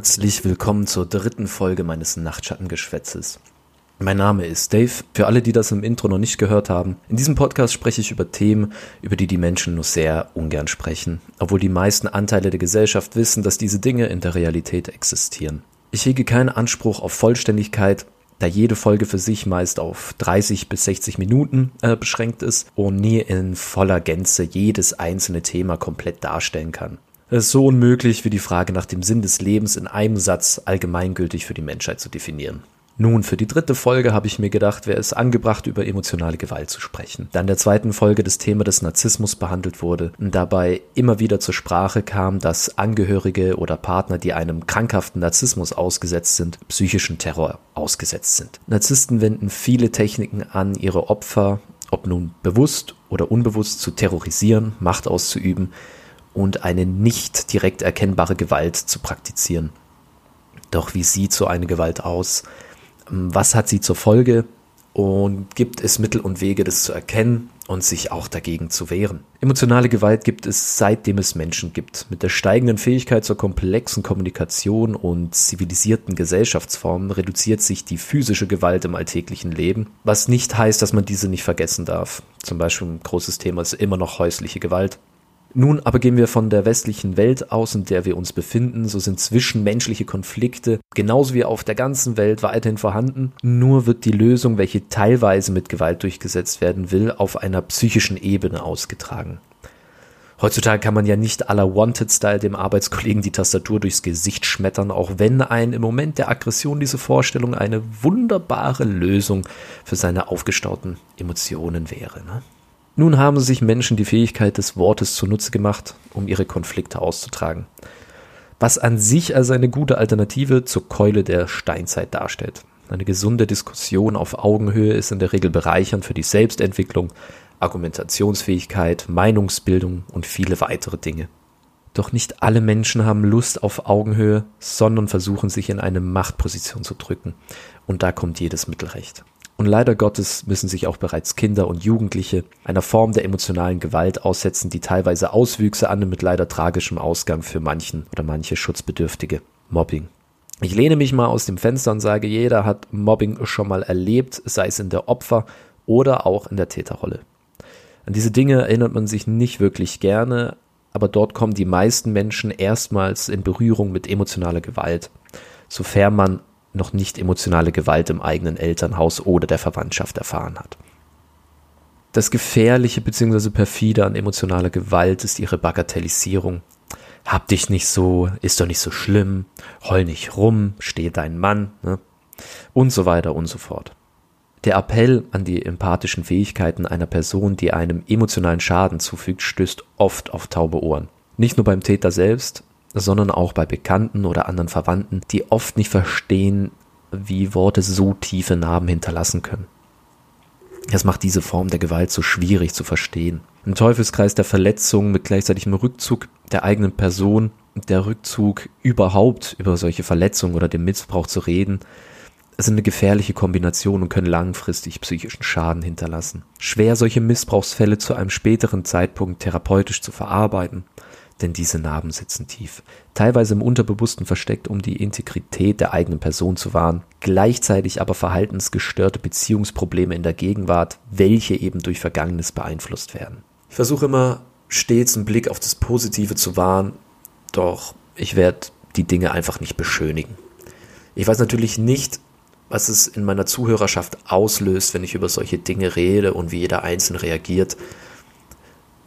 Herzlich willkommen zur dritten Folge meines Nachtschattengeschwätzes. Mein Name ist Dave. Für alle, die das im Intro noch nicht gehört haben, in diesem Podcast spreche ich über Themen, über die die Menschen nur sehr ungern sprechen, obwohl die meisten Anteile der Gesellschaft wissen, dass diese Dinge in der Realität existieren. Ich hege keinen Anspruch auf Vollständigkeit, da jede Folge für sich meist auf 30 bis 60 Minuten äh, beschränkt ist und nie in voller Gänze jedes einzelne Thema komplett darstellen kann. Es ist so unmöglich wie die Frage nach dem Sinn des Lebens in einem Satz allgemeingültig für die Menschheit zu definieren. Nun, für die dritte Folge habe ich mir gedacht, wäre es angebracht, über emotionale Gewalt zu sprechen. Da in der zweiten Folge das Thema des Narzissmus behandelt wurde und dabei immer wieder zur Sprache kam, dass Angehörige oder Partner, die einem krankhaften Narzissmus ausgesetzt sind, psychischen Terror ausgesetzt sind. Narzissten wenden viele Techniken an, ihre Opfer, ob nun bewusst oder unbewusst, zu terrorisieren, Macht auszuüben und eine nicht direkt erkennbare Gewalt zu praktizieren. Doch wie sieht so eine Gewalt aus? was hat sie zur Folge und gibt es Mittel und Wege, das zu erkennen und sich auch dagegen zu wehren. Emotionale Gewalt gibt es seitdem es Menschen gibt. Mit der steigenden Fähigkeit zur komplexen Kommunikation und zivilisierten Gesellschaftsformen reduziert sich die physische Gewalt im alltäglichen Leben, was nicht heißt, dass man diese nicht vergessen darf. Zum Beispiel ein großes Thema ist immer noch häusliche Gewalt. Nun aber gehen wir von der westlichen Welt aus, in der wir uns befinden, so sind zwischenmenschliche Konflikte genauso wie auf der ganzen Welt weiterhin vorhanden, nur wird die Lösung, welche teilweise mit Gewalt durchgesetzt werden will, auf einer psychischen Ebene ausgetragen. Heutzutage kann man ja nicht aller Wanted-Style dem Arbeitskollegen die Tastatur durchs Gesicht schmettern, auch wenn ein im Moment der Aggression diese Vorstellung eine wunderbare Lösung für seine aufgestauten Emotionen wäre. Ne? Nun haben sich Menschen die Fähigkeit des Wortes zunutze gemacht, um ihre Konflikte auszutragen. Was an sich also eine gute Alternative zur Keule der Steinzeit darstellt. Eine gesunde Diskussion auf Augenhöhe ist in der Regel bereichernd für die Selbstentwicklung, Argumentationsfähigkeit, Meinungsbildung und viele weitere Dinge. Doch nicht alle Menschen haben Lust auf Augenhöhe, sondern versuchen sich in eine Machtposition zu drücken. Und da kommt jedes Mittelrecht. Und leider Gottes müssen sich auch bereits Kinder und Jugendliche einer Form der emotionalen Gewalt aussetzen, die teilweise Auswüchse annimmt mit leider tragischem Ausgang für manchen oder manche Schutzbedürftige. Mobbing. Ich lehne mich mal aus dem Fenster und sage, jeder hat Mobbing schon mal erlebt, sei es in der Opfer- oder auch in der Täterrolle. An diese Dinge erinnert man sich nicht wirklich gerne, aber dort kommen die meisten Menschen erstmals in Berührung mit emotionaler Gewalt, sofern man noch nicht emotionale Gewalt im eigenen Elternhaus oder der Verwandtschaft erfahren hat. Das Gefährliche bzw. perfide an emotionaler Gewalt ist ihre Bagatellisierung. Hab dich nicht so, ist doch nicht so schlimm, heul nicht rum, steh dein Mann, ne? und so weiter und so fort. Der Appell an die empathischen Fähigkeiten einer Person, die einem emotionalen Schaden zufügt, stößt oft auf taube Ohren. Nicht nur beim Täter selbst, sondern auch bei Bekannten oder anderen Verwandten, die oft nicht verstehen, wie Worte so tiefe Narben hinterlassen können. Das macht diese Form der Gewalt so schwierig zu verstehen. Ein Teufelskreis der Verletzung mit gleichzeitigem Rückzug der eigenen Person, der Rückzug überhaupt über solche Verletzungen oder den Missbrauch zu reden, sind eine gefährliche Kombination und können langfristig psychischen Schaden hinterlassen. Schwer solche Missbrauchsfälle zu einem späteren Zeitpunkt therapeutisch zu verarbeiten denn diese Narben sitzen tief, teilweise im Unterbewussten versteckt, um die Integrität der eigenen Person zu wahren, gleichzeitig aber verhaltensgestörte Beziehungsprobleme in der Gegenwart, welche eben durch Vergangenes beeinflusst werden. Ich versuche immer stets einen Blick auf das Positive zu wahren, doch ich werde die Dinge einfach nicht beschönigen. Ich weiß natürlich nicht, was es in meiner Zuhörerschaft auslöst, wenn ich über solche Dinge rede und wie jeder einzeln reagiert.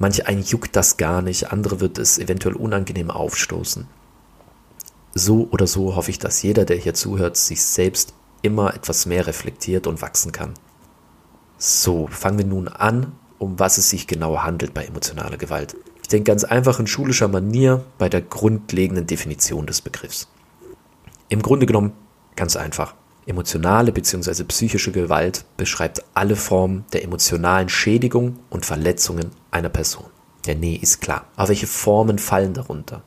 Manche einen juckt das gar nicht, andere wird es eventuell unangenehm aufstoßen. So oder so hoffe ich, dass jeder, der hier zuhört, sich selbst immer etwas mehr reflektiert und wachsen kann. So, fangen wir nun an, um was es sich genau handelt bei emotionaler Gewalt. Ich denke ganz einfach in schulischer Manier bei der grundlegenden Definition des Begriffs. Im Grunde genommen ganz einfach. Emotionale bzw. psychische Gewalt beschreibt alle Formen der emotionalen Schädigung und Verletzungen einer Person. Ja, nee, ist klar. Aber welche Formen fallen darunter?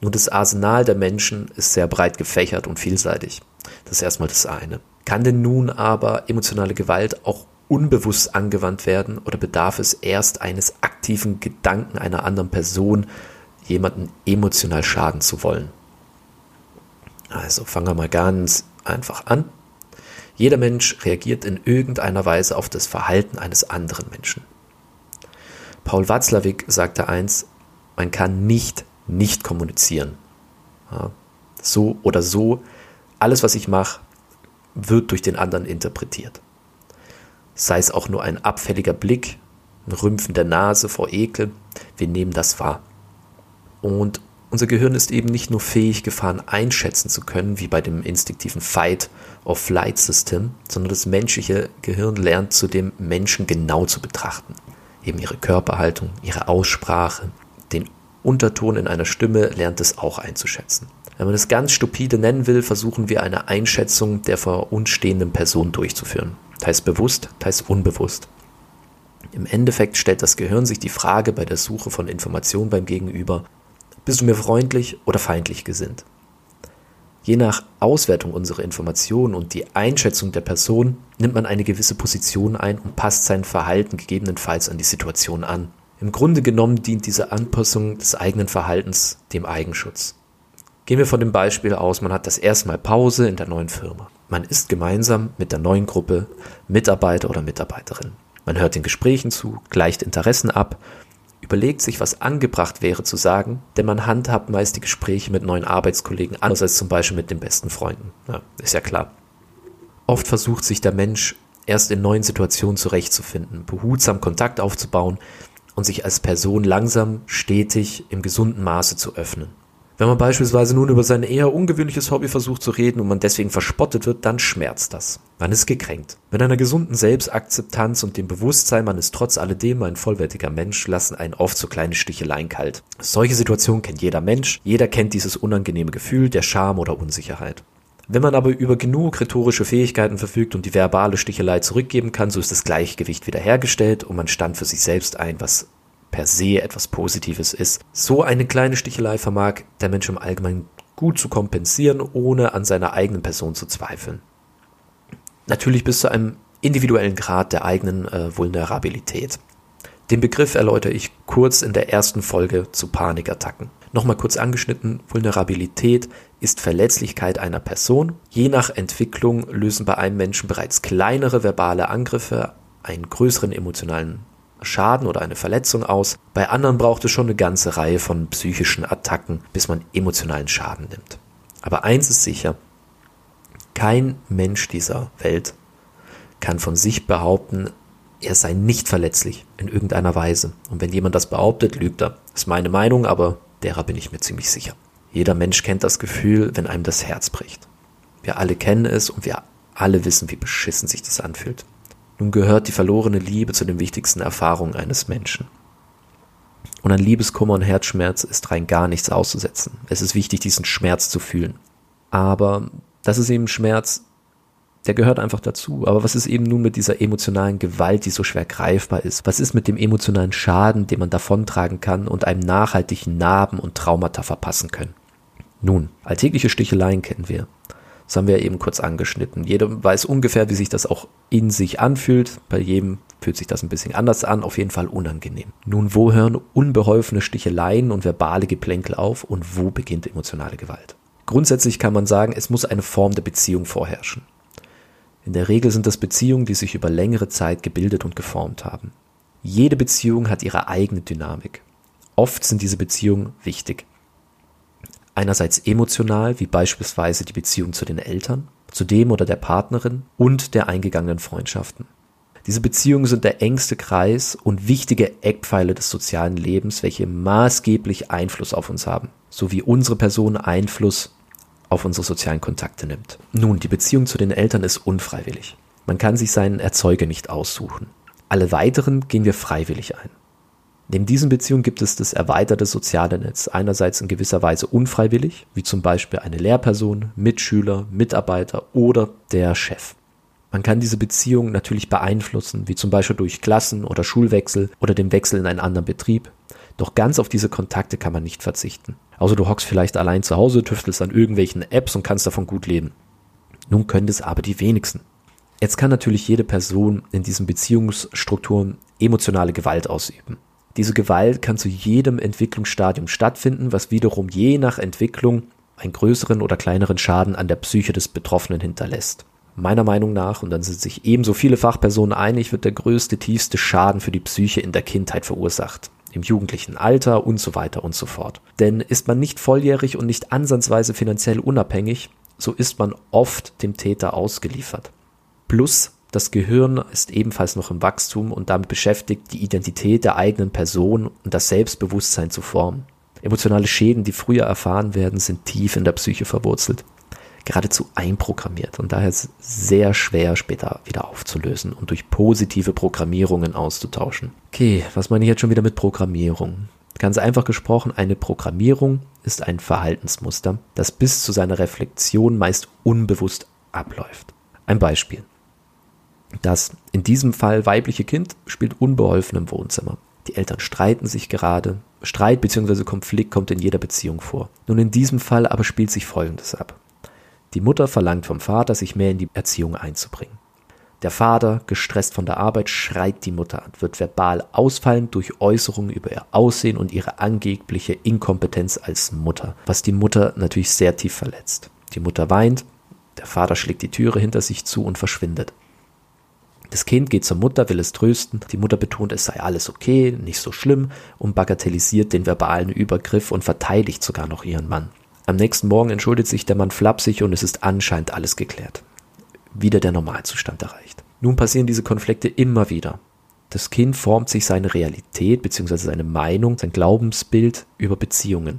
Nun, das Arsenal der Menschen ist sehr breit gefächert und vielseitig. Das ist erstmal das eine. Kann denn nun aber emotionale Gewalt auch unbewusst angewandt werden oder bedarf es erst eines aktiven Gedanken einer anderen Person, jemanden emotional schaden zu wollen? Also fangen wir mal ganz einfach an. Jeder Mensch reagiert in irgendeiner Weise auf das Verhalten eines anderen Menschen. Paul Watzlawick sagte eins, man kann nicht nicht kommunizieren. Ja, so oder so, alles, was ich mache, wird durch den anderen interpretiert. Sei es auch nur ein abfälliger Blick, ein Rümpfen der Nase vor Ekel, wir nehmen das wahr. Und unser Gehirn ist eben nicht nur fähig, Gefahren einschätzen zu können, wie bei dem instinktiven Fight-or-Flight-System, sondern das menschliche Gehirn lernt zudem Menschen genau zu betrachten. Eben ihre Körperhaltung, ihre Aussprache, den Unterton in einer Stimme lernt es auch einzuschätzen. Wenn man es ganz stupide nennen will, versuchen wir eine Einschätzung der vor uns stehenden Person durchzuführen. Teils bewusst, teils unbewusst. Im Endeffekt stellt das Gehirn sich die Frage bei der Suche von Informationen beim Gegenüber, bist du mir freundlich oder feindlich gesinnt? Je nach Auswertung unserer Informationen und die Einschätzung der Person nimmt man eine gewisse Position ein und passt sein Verhalten gegebenenfalls an die Situation an. Im Grunde genommen dient diese Anpassung des eigenen Verhaltens dem Eigenschutz. Gehen wir von dem Beispiel aus, man hat das erste Mal Pause in der neuen Firma. Man ist gemeinsam mit der neuen Gruppe Mitarbeiter oder Mitarbeiterin. Man hört den Gesprächen zu, gleicht Interessen ab, überlegt sich, was angebracht wäre zu sagen, denn man handhabt meist die Gespräche mit neuen Arbeitskollegen anders als zum Beispiel mit den besten Freunden. Ja, ist ja klar. Oft versucht sich der Mensch erst in neuen Situationen zurechtzufinden, behutsam Kontakt aufzubauen und sich als Person langsam, stetig, im gesunden Maße zu öffnen. Wenn man beispielsweise nun über sein eher ungewöhnliches Hobby versucht zu reden und man deswegen verspottet wird, dann schmerzt das. Man ist gekränkt. Mit einer gesunden Selbstakzeptanz und dem Bewusstsein, man ist trotz alledem ein vollwertiger Mensch, lassen einen oft so kleine Sticheleien kalt. Solche Situationen kennt jeder Mensch. Jeder kennt dieses unangenehme Gefühl der Scham oder Unsicherheit. Wenn man aber über genug rhetorische Fähigkeiten verfügt und die verbale Stichelei zurückgeben kann, so ist das Gleichgewicht wiederhergestellt und man stand für sich selbst ein, was per se etwas Positives ist. So eine kleine Stichelei vermag der Mensch im Allgemeinen gut zu kompensieren, ohne an seiner eigenen Person zu zweifeln. Natürlich bis zu einem individuellen Grad der eigenen äh, Vulnerabilität. Den Begriff erläutere ich kurz in der ersten Folge zu Panikattacken. Nochmal kurz angeschnitten, Vulnerabilität ist Verletzlichkeit einer Person. Je nach Entwicklung lösen bei einem Menschen bereits kleinere verbale Angriffe einen größeren emotionalen Schaden oder eine Verletzung aus. Bei anderen braucht es schon eine ganze Reihe von psychischen Attacken, bis man emotionalen Schaden nimmt. Aber eins ist sicher, kein Mensch dieser Welt kann von sich behaupten, er sei nicht verletzlich in irgendeiner Weise. Und wenn jemand das behauptet, lügt er. Das ist meine Meinung, aber derer bin ich mir ziemlich sicher. Jeder Mensch kennt das Gefühl, wenn einem das Herz bricht. Wir alle kennen es und wir alle wissen, wie beschissen sich das anfühlt. Nun gehört die verlorene Liebe zu den wichtigsten Erfahrungen eines Menschen. Und an Liebeskummer und Herzschmerz ist rein gar nichts auszusetzen. Es ist wichtig, diesen Schmerz zu fühlen. Aber das ist eben Schmerz, der gehört einfach dazu. Aber was ist eben nun mit dieser emotionalen Gewalt, die so schwer greifbar ist? Was ist mit dem emotionalen Schaden, den man davontragen kann und einem nachhaltigen Narben und Traumata verpassen können? Nun, alltägliche Sticheleien kennen wir. Das haben wir eben kurz angeschnitten. Jeder weiß ungefähr, wie sich das auch in sich anfühlt. Bei jedem fühlt sich das ein bisschen anders an, auf jeden Fall unangenehm. Nun, wo hören unbeholfene Sticheleien und verbale Geplänkel auf und wo beginnt emotionale Gewalt? Grundsätzlich kann man sagen, es muss eine Form der Beziehung vorherrschen. In der Regel sind das Beziehungen, die sich über längere Zeit gebildet und geformt haben. Jede Beziehung hat ihre eigene Dynamik. Oft sind diese Beziehungen wichtig. Einerseits emotional, wie beispielsweise die Beziehung zu den Eltern, zu dem oder der Partnerin und der eingegangenen Freundschaften. Diese Beziehungen sind der engste Kreis und wichtige Eckpfeile des sozialen Lebens, welche maßgeblich Einfluss auf uns haben, sowie unsere Person Einfluss auf unsere sozialen Kontakte nimmt. Nun, die Beziehung zu den Eltern ist unfreiwillig. Man kann sich seinen Erzeuger nicht aussuchen. Alle weiteren gehen wir freiwillig ein. Neben diesen Beziehungen gibt es das erweiterte soziale Netz, einerseits in gewisser Weise unfreiwillig, wie zum Beispiel eine Lehrperson, Mitschüler, Mitarbeiter oder der Chef. Man kann diese Beziehung natürlich beeinflussen, wie zum Beispiel durch Klassen- oder Schulwechsel oder dem Wechsel in einen anderen Betrieb. Doch ganz auf diese Kontakte kann man nicht verzichten. Also du hockst vielleicht allein zu Hause, tüftelst an irgendwelchen Apps und kannst davon gut leben. Nun können es aber die wenigsten. Jetzt kann natürlich jede Person in diesen Beziehungsstrukturen emotionale Gewalt ausüben. Diese Gewalt kann zu jedem Entwicklungsstadium stattfinden, was wiederum je nach Entwicklung einen größeren oder kleineren Schaden an der Psyche des Betroffenen hinterlässt. Meiner Meinung nach, und dann sind sich ebenso viele Fachpersonen einig, wird der größte, tiefste Schaden für die Psyche in der Kindheit verursacht, im jugendlichen Alter und so weiter und so fort. Denn ist man nicht volljährig und nicht ansatzweise finanziell unabhängig, so ist man oft dem Täter ausgeliefert. Plus, das Gehirn ist ebenfalls noch im Wachstum und damit beschäftigt, die Identität der eigenen Person und das Selbstbewusstsein zu formen. Emotionale Schäden, die früher erfahren werden, sind tief in der Psyche verwurzelt geradezu einprogrammiert und daher sehr schwer später wieder aufzulösen und durch positive Programmierungen auszutauschen. Okay, was meine ich jetzt schon wieder mit Programmierung? Ganz einfach gesprochen, eine Programmierung ist ein Verhaltensmuster, das bis zu seiner Reflexion meist unbewusst abläuft. Ein Beispiel. Das in diesem Fall weibliche Kind spielt unbeholfen im Wohnzimmer. Die Eltern streiten sich gerade. Streit bzw. Konflikt kommt in jeder Beziehung vor. Nun in diesem Fall aber spielt sich Folgendes ab. Die Mutter verlangt vom Vater, sich mehr in die Erziehung einzubringen. Der Vater, gestresst von der Arbeit, schreit die Mutter an, wird verbal ausfallend durch Äußerungen über ihr Aussehen und ihre angebliche Inkompetenz als Mutter, was die Mutter natürlich sehr tief verletzt. Die Mutter weint, der Vater schlägt die Türe hinter sich zu und verschwindet. Das Kind geht zur Mutter, will es trösten. Die Mutter betont, es sei alles okay, nicht so schlimm und bagatellisiert den verbalen Übergriff und verteidigt sogar noch ihren Mann. Am nächsten Morgen entschuldigt sich der Mann flapsig und es ist anscheinend alles geklärt. Wieder der Normalzustand erreicht. Nun passieren diese Konflikte immer wieder. Das Kind formt sich seine Realität bzw. seine Meinung, sein Glaubensbild über Beziehungen.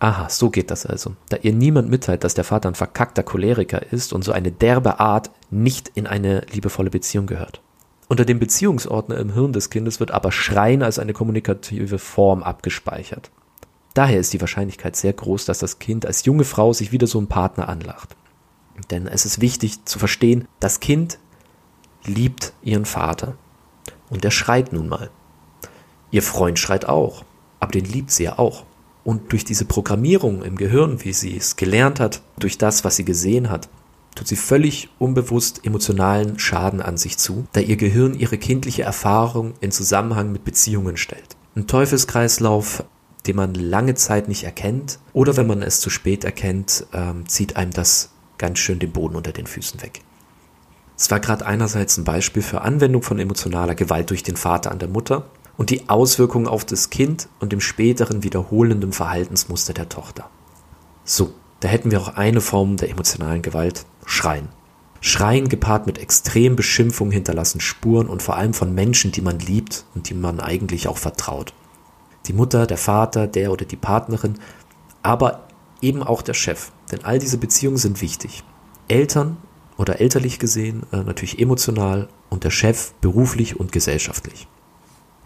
Aha, so geht das also. Da ihr niemand mitteilt, dass der Vater ein verkackter Choleriker ist und so eine derbe Art nicht in eine liebevolle Beziehung gehört. Unter dem Beziehungsordner im Hirn des Kindes wird aber Schreien als eine kommunikative Form abgespeichert. Daher ist die Wahrscheinlichkeit sehr groß, dass das Kind als junge Frau sich wieder so einen Partner anlacht. Denn es ist wichtig zu verstehen, das Kind liebt ihren Vater. Und der schreit nun mal. Ihr Freund schreit auch, aber den liebt sie ja auch. Und durch diese Programmierung im Gehirn, wie sie es gelernt hat, durch das, was sie gesehen hat, tut sie völlig unbewusst emotionalen Schaden an sich zu, da ihr Gehirn ihre kindliche Erfahrung in Zusammenhang mit Beziehungen stellt. Ein Teufelskreislauf den man lange Zeit nicht erkennt. Oder wenn man es zu spät erkennt, ähm, zieht einem das ganz schön den Boden unter den Füßen weg. Es war gerade einerseits ein Beispiel für Anwendung von emotionaler Gewalt durch den Vater an der Mutter und die Auswirkungen auf das Kind und dem späteren wiederholenden Verhaltensmuster der Tochter. So, da hätten wir auch eine Form der emotionalen Gewalt, Schreien. Schreien gepaart mit extrem Beschimpfung hinterlassen Spuren und vor allem von Menschen, die man liebt und die man eigentlich auch vertraut die Mutter, der Vater, der oder die Partnerin, aber eben auch der Chef. Denn all diese Beziehungen sind wichtig. Eltern oder elterlich gesehen äh, natürlich emotional und der Chef beruflich und gesellschaftlich.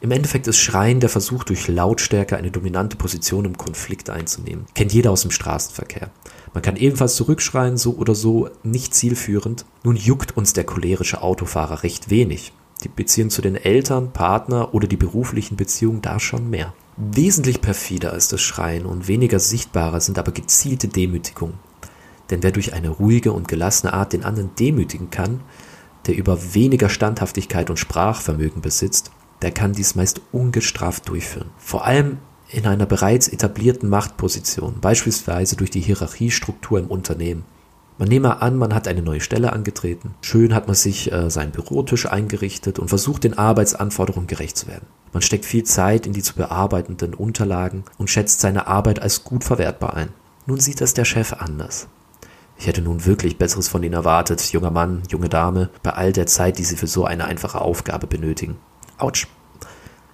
Im Endeffekt ist Schreien der Versuch, durch Lautstärke eine dominante Position im Konflikt einzunehmen. Kennt jeder aus dem Straßenverkehr. Man kann ebenfalls zurückschreien, so oder so, nicht zielführend. Nun juckt uns der cholerische Autofahrer recht wenig. Die Beziehung zu den Eltern, Partner oder die beruflichen Beziehungen da schon mehr. Wesentlich perfider ist das Schreien und weniger sichtbarer sind aber gezielte Demütigungen. Denn wer durch eine ruhige und gelassene Art den anderen demütigen kann, der über weniger Standhaftigkeit und Sprachvermögen besitzt, der kann dies meist ungestraft durchführen. Vor allem in einer bereits etablierten Machtposition, beispielsweise durch die Hierarchiestruktur im Unternehmen. Man nehme an, man hat eine neue Stelle angetreten. Schön hat man sich äh, seinen Bürotisch eingerichtet und versucht, den Arbeitsanforderungen gerecht zu werden. Man steckt viel Zeit in die zu bearbeitenden Unterlagen und schätzt seine Arbeit als gut verwertbar ein. Nun sieht das der Chef anders. Ich hätte nun wirklich Besseres von Ihnen erwartet, junger Mann, junge Dame, bei all der Zeit, die Sie für so eine einfache Aufgabe benötigen. Autsch.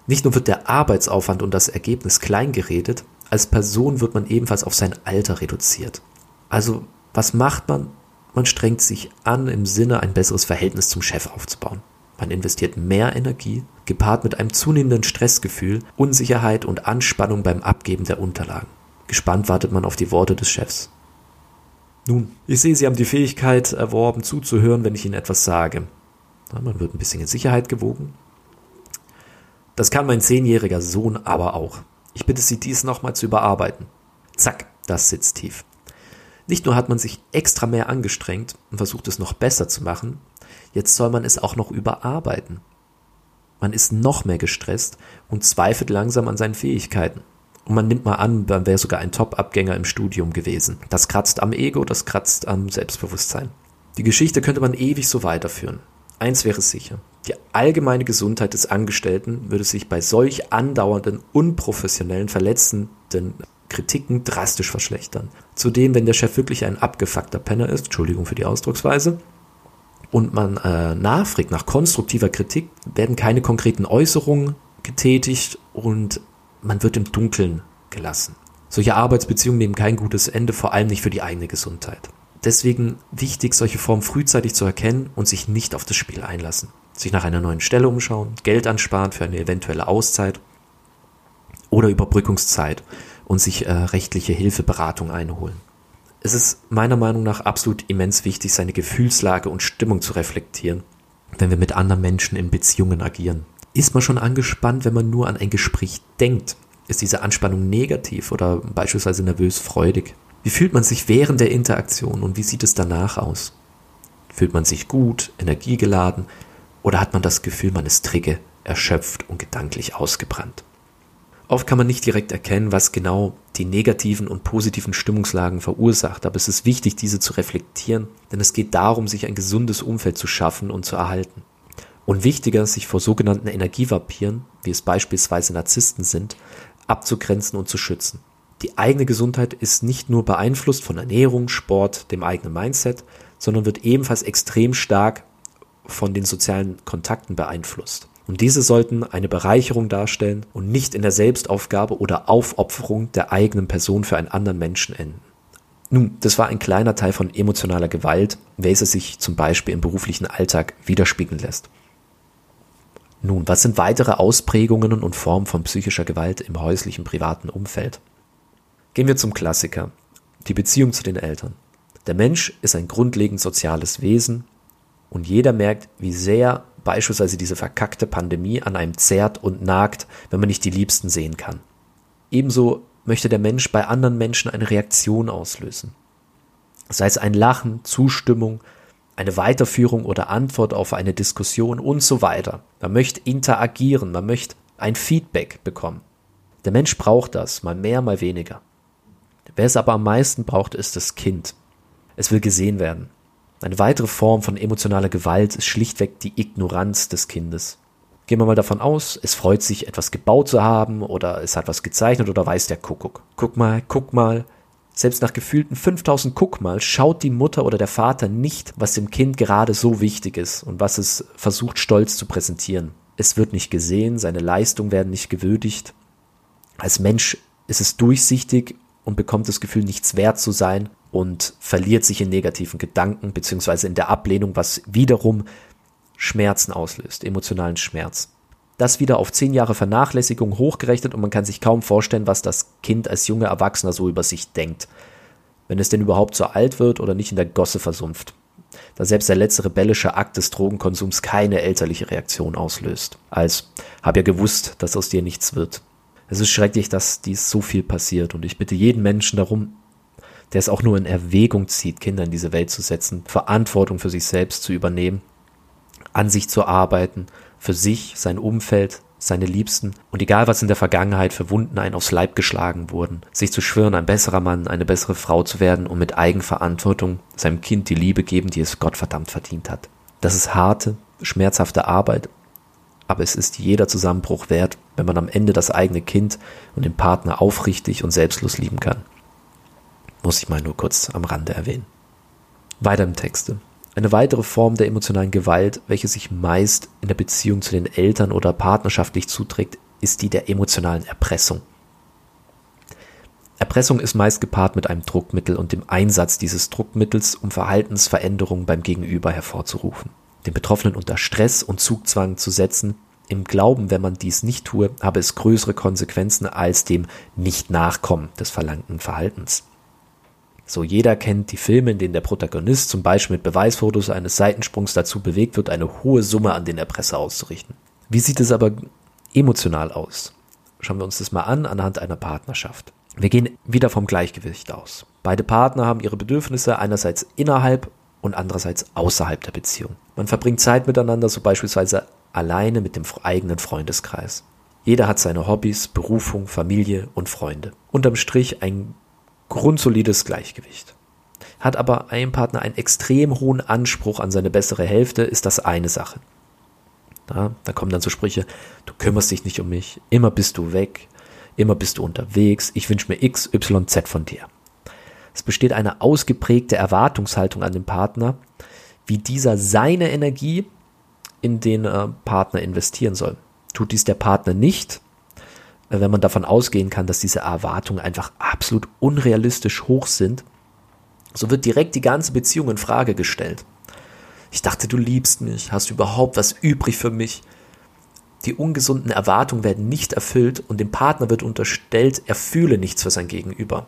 Nicht nur wird der Arbeitsaufwand und das Ergebnis klein geredet, als Person wird man ebenfalls auf sein Alter reduziert. Also, was macht man? Man strengt sich an, im Sinne ein besseres Verhältnis zum Chef aufzubauen. Man investiert mehr Energie, gepaart mit einem zunehmenden Stressgefühl, Unsicherheit und Anspannung beim Abgeben der Unterlagen. Gespannt wartet man auf die Worte des Chefs. Nun, ich sehe, Sie haben die Fähigkeit erworben, zuzuhören, wenn ich Ihnen etwas sage. Man wird ein bisschen in Sicherheit gewogen. Das kann mein zehnjähriger Sohn aber auch. Ich bitte Sie, dies nochmal zu überarbeiten. Zack, das sitzt tief. Nicht nur hat man sich extra mehr angestrengt und versucht es noch besser zu machen, Jetzt soll man es auch noch überarbeiten. Man ist noch mehr gestresst und zweifelt langsam an seinen Fähigkeiten. und man nimmt mal an, man wäre sogar ein Top-Abgänger im Studium gewesen. Das kratzt am Ego, das kratzt am Selbstbewusstsein. Die Geschichte könnte man ewig so weiterführen. Eins wäre sicher. Die allgemeine Gesundheit des Angestellten würde sich bei solch andauernden, unprofessionellen, verletzenden Kritiken drastisch verschlechtern. Zudem, wenn der Chef wirklich ein abgefuckter Penner ist, Entschuldigung für die Ausdrucksweise, und man äh, nachfragt nach konstruktiver Kritik, werden keine konkreten Äußerungen getätigt und man wird im Dunkeln gelassen. Solche Arbeitsbeziehungen nehmen kein gutes Ende, vor allem nicht für die eigene Gesundheit. Deswegen wichtig, solche Formen frühzeitig zu erkennen und sich nicht auf das Spiel einlassen. Sich nach einer neuen Stelle umschauen, Geld ansparen für eine eventuelle Auszeit oder Überbrückungszeit und sich äh, rechtliche Hilfeberatung einholen. Es ist meiner Meinung nach absolut immens wichtig, seine Gefühlslage und Stimmung zu reflektieren, wenn wir mit anderen Menschen in Beziehungen agieren. Ist man schon angespannt, wenn man nur an ein Gespräch denkt? Ist diese Anspannung negativ oder beispielsweise nervös freudig? Wie fühlt man sich während der Interaktion und wie sieht es danach aus? Fühlt man sich gut, energiegeladen oder hat man das Gefühl, man ist trigge, erschöpft und gedanklich ausgebrannt? Oft kann man nicht direkt erkennen, was genau die negativen und positiven Stimmungslagen verursacht, aber es ist wichtig, diese zu reflektieren, denn es geht darum, sich ein gesundes Umfeld zu schaffen und zu erhalten. Und wichtiger, sich vor sogenannten Energievampiren, wie es beispielsweise Narzissten sind, abzugrenzen und zu schützen. Die eigene Gesundheit ist nicht nur beeinflusst von Ernährung, Sport, dem eigenen Mindset, sondern wird ebenfalls extrem stark von den sozialen Kontakten beeinflusst. Und diese sollten eine Bereicherung darstellen und nicht in der Selbstaufgabe oder Aufopferung der eigenen Person für einen anderen Menschen enden. Nun, das war ein kleiner Teil von emotionaler Gewalt, welche sich zum Beispiel im beruflichen Alltag widerspiegeln lässt. Nun, was sind weitere Ausprägungen und Formen von psychischer Gewalt im häuslichen privaten Umfeld? Gehen wir zum Klassiker, die Beziehung zu den Eltern. Der Mensch ist ein grundlegend soziales Wesen und jeder merkt, wie sehr beispielsweise diese verkackte Pandemie an einem zerrt und nagt, wenn man nicht die Liebsten sehen kann. Ebenso möchte der Mensch bei anderen Menschen eine Reaktion auslösen. Sei es ein Lachen, Zustimmung, eine Weiterführung oder Antwort auf eine Diskussion und so weiter. Man möchte interagieren, man möchte ein Feedback bekommen. Der Mensch braucht das, mal mehr, mal weniger. Wer es aber am meisten braucht, ist das Kind. Es will gesehen werden. Eine weitere Form von emotionaler Gewalt ist schlichtweg die Ignoranz des Kindes. Gehen wir mal davon aus, es freut sich, etwas gebaut zu haben oder es hat was gezeichnet oder weiß der Kuckuck. Guck mal, guck mal. Selbst nach gefühlten 5000 Guck mal schaut die Mutter oder der Vater nicht, was dem Kind gerade so wichtig ist und was es versucht stolz zu präsentieren. Es wird nicht gesehen, seine Leistungen werden nicht gewürdigt. Als Mensch ist es durchsichtig und bekommt das Gefühl, nichts wert zu sein und verliert sich in negativen Gedanken beziehungsweise in der Ablehnung, was wiederum Schmerzen auslöst, emotionalen Schmerz. Das wieder auf zehn Jahre Vernachlässigung hochgerechnet und man kann sich kaum vorstellen, was das Kind als junger Erwachsener so über sich denkt. Wenn es denn überhaupt so alt wird oder nicht in der Gosse versumpft. Da selbst der letzte rebellische Akt des Drogenkonsums keine elterliche Reaktion auslöst. Als, hab ja gewusst, dass aus dir nichts wird. Es ist schrecklich, dass dies so viel passiert und ich bitte jeden Menschen darum, der es auch nur in Erwägung zieht, Kinder in diese Welt zu setzen, Verantwortung für sich selbst zu übernehmen, an sich zu arbeiten, für sich, sein Umfeld, seine Liebsten und egal was in der Vergangenheit für Wunden ein aufs Leib geschlagen wurden, sich zu schwören, ein besserer Mann, eine bessere Frau zu werden und mit Eigenverantwortung seinem Kind die Liebe geben, die es Gottverdammt verdient hat. Das ist harte, schmerzhafte Arbeit, aber es ist jeder Zusammenbruch wert, wenn man am Ende das eigene Kind und den Partner aufrichtig und selbstlos lieben kann. Muss ich mal nur kurz am Rande erwähnen. Weiter im Texte. Eine weitere Form der emotionalen Gewalt, welche sich meist in der Beziehung zu den Eltern oder partnerschaftlich zuträgt, ist die der emotionalen Erpressung. Erpressung ist meist gepaart mit einem Druckmittel und dem Einsatz dieses Druckmittels, um Verhaltensveränderungen beim Gegenüber hervorzurufen. Den Betroffenen unter Stress und Zugzwang zu setzen, im Glauben, wenn man dies nicht tue, habe es größere Konsequenzen als dem Nicht-Nachkommen des verlangten Verhaltens. So jeder kennt die Filme, in denen der Protagonist zum Beispiel mit Beweisfotos eines Seitensprungs dazu bewegt wird, eine hohe Summe an den Erpresser auszurichten. Wie sieht es aber emotional aus? Schauen wir uns das mal an anhand einer Partnerschaft. Wir gehen wieder vom Gleichgewicht aus. Beide Partner haben ihre Bedürfnisse einerseits innerhalb und andererseits außerhalb der Beziehung. Man verbringt Zeit miteinander, so beispielsweise alleine mit dem eigenen Freundeskreis. Jeder hat seine Hobbys, Berufung, Familie und Freunde. Unterm Strich ein grundsolides Gleichgewicht. Hat aber ein Partner einen extrem hohen Anspruch an seine bessere Hälfte, ist das eine Sache. Ja, da kommen dann so Sprüche, du kümmerst dich nicht um mich, immer bist du weg, immer bist du unterwegs, ich wünsche mir X, Y, Z von dir. Es besteht eine ausgeprägte Erwartungshaltung an den Partner, wie dieser seine Energie in den äh, Partner investieren soll. Tut dies der Partner nicht, wenn man davon ausgehen kann, dass diese Erwartungen einfach absolut unrealistisch hoch sind, so wird direkt die ganze Beziehung in Frage gestellt. Ich dachte, du liebst mich, hast du überhaupt was übrig für mich? Die ungesunden Erwartungen werden nicht erfüllt und dem Partner wird unterstellt, er fühle nichts für sein Gegenüber,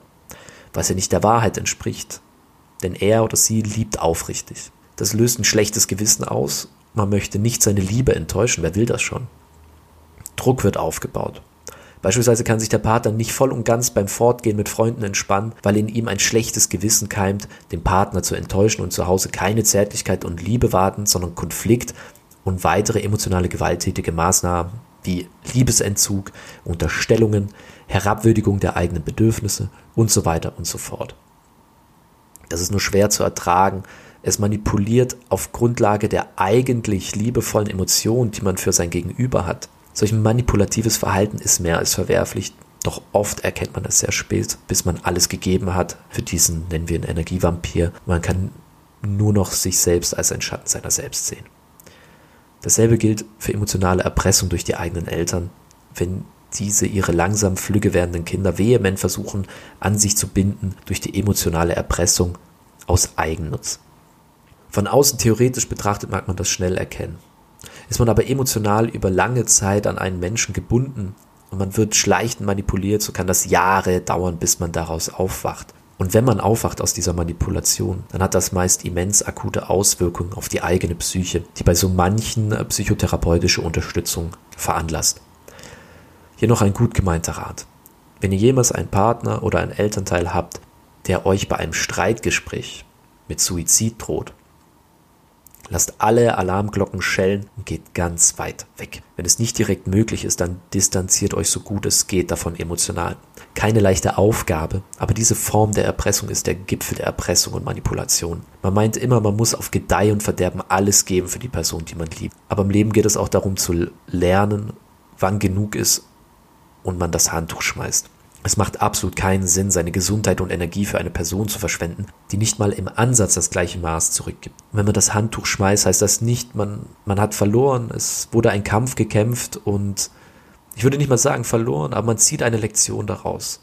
was ja nicht der Wahrheit entspricht. Denn er oder sie liebt aufrichtig. Das löst ein schlechtes Gewissen aus. Man möchte nicht seine Liebe enttäuschen. Wer will das schon? Druck wird aufgebaut. Beispielsweise kann sich der Partner nicht voll und ganz beim Fortgehen mit Freunden entspannen, weil in ihm ein schlechtes Gewissen keimt, den Partner zu enttäuschen und zu Hause keine Zärtlichkeit und Liebe warten, sondern Konflikt und weitere emotionale gewalttätige Maßnahmen wie Liebesentzug, Unterstellungen, Herabwürdigung der eigenen Bedürfnisse und so weiter und so fort. Das ist nur schwer zu ertragen. Es manipuliert auf Grundlage der eigentlich liebevollen Emotionen, die man für sein Gegenüber hat. Solch manipulatives Verhalten ist mehr als verwerflich, doch oft erkennt man es sehr spät, bis man alles gegeben hat für diesen, nennen wir ihn Energievampir. Man kann nur noch sich selbst als ein Schatten seiner selbst sehen. Dasselbe gilt für emotionale Erpressung durch die eigenen Eltern, wenn diese ihre langsam flügge werdenden Kinder vehement versuchen, an sich zu binden durch die emotionale Erpressung aus Eigennutz. Von außen theoretisch betrachtet mag man das schnell erkennen. Ist man aber emotional über lange Zeit an einen Menschen gebunden und man wird schleichend manipuliert, so kann das Jahre dauern, bis man daraus aufwacht. Und wenn man aufwacht aus dieser Manipulation, dann hat das meist immens akute Auswirkungen auf die eigene Psyche, die bei so manchen äh, psychotherapeutische Unterstützung veranlasst. Hier noch ein gut gemeinter Rat. Wenn ihr jemals einen Partner oder einen Elternteil habt, der euch bei einem Streitgespräch mit Suizid droht, Lasst alle Alarmglocken schellen und geht ganz weit weg. Wenn es nicht direkt möglich ist, dann distanziert euch so gut es geht davon emotional. Keine leichte Aufgabe, aber diese Form der Erpressung ist der Gipfel der Erpressung und Manipulation. Man meint immer, man muss auf Gedeih und Verderben alles geben für die Person, die man liebt. Aber im Leben geht es auch darum zu lernen, wann genug ist und man das Handtuch schmeißt. Es macht absolut keinen Sinn, seine Gesundheit und Energie für eine Person zu verschwenden, die nicht mal im Ansatz das gleiche Maß zurückgibt. Wenn man das Handtuch schmeißt, heißt das nicht, man, man hat verloren, es wurde ein Kampf gekämpft und ich würde nicht mal sagen verloren, aber man zieht eine Lektion daraus.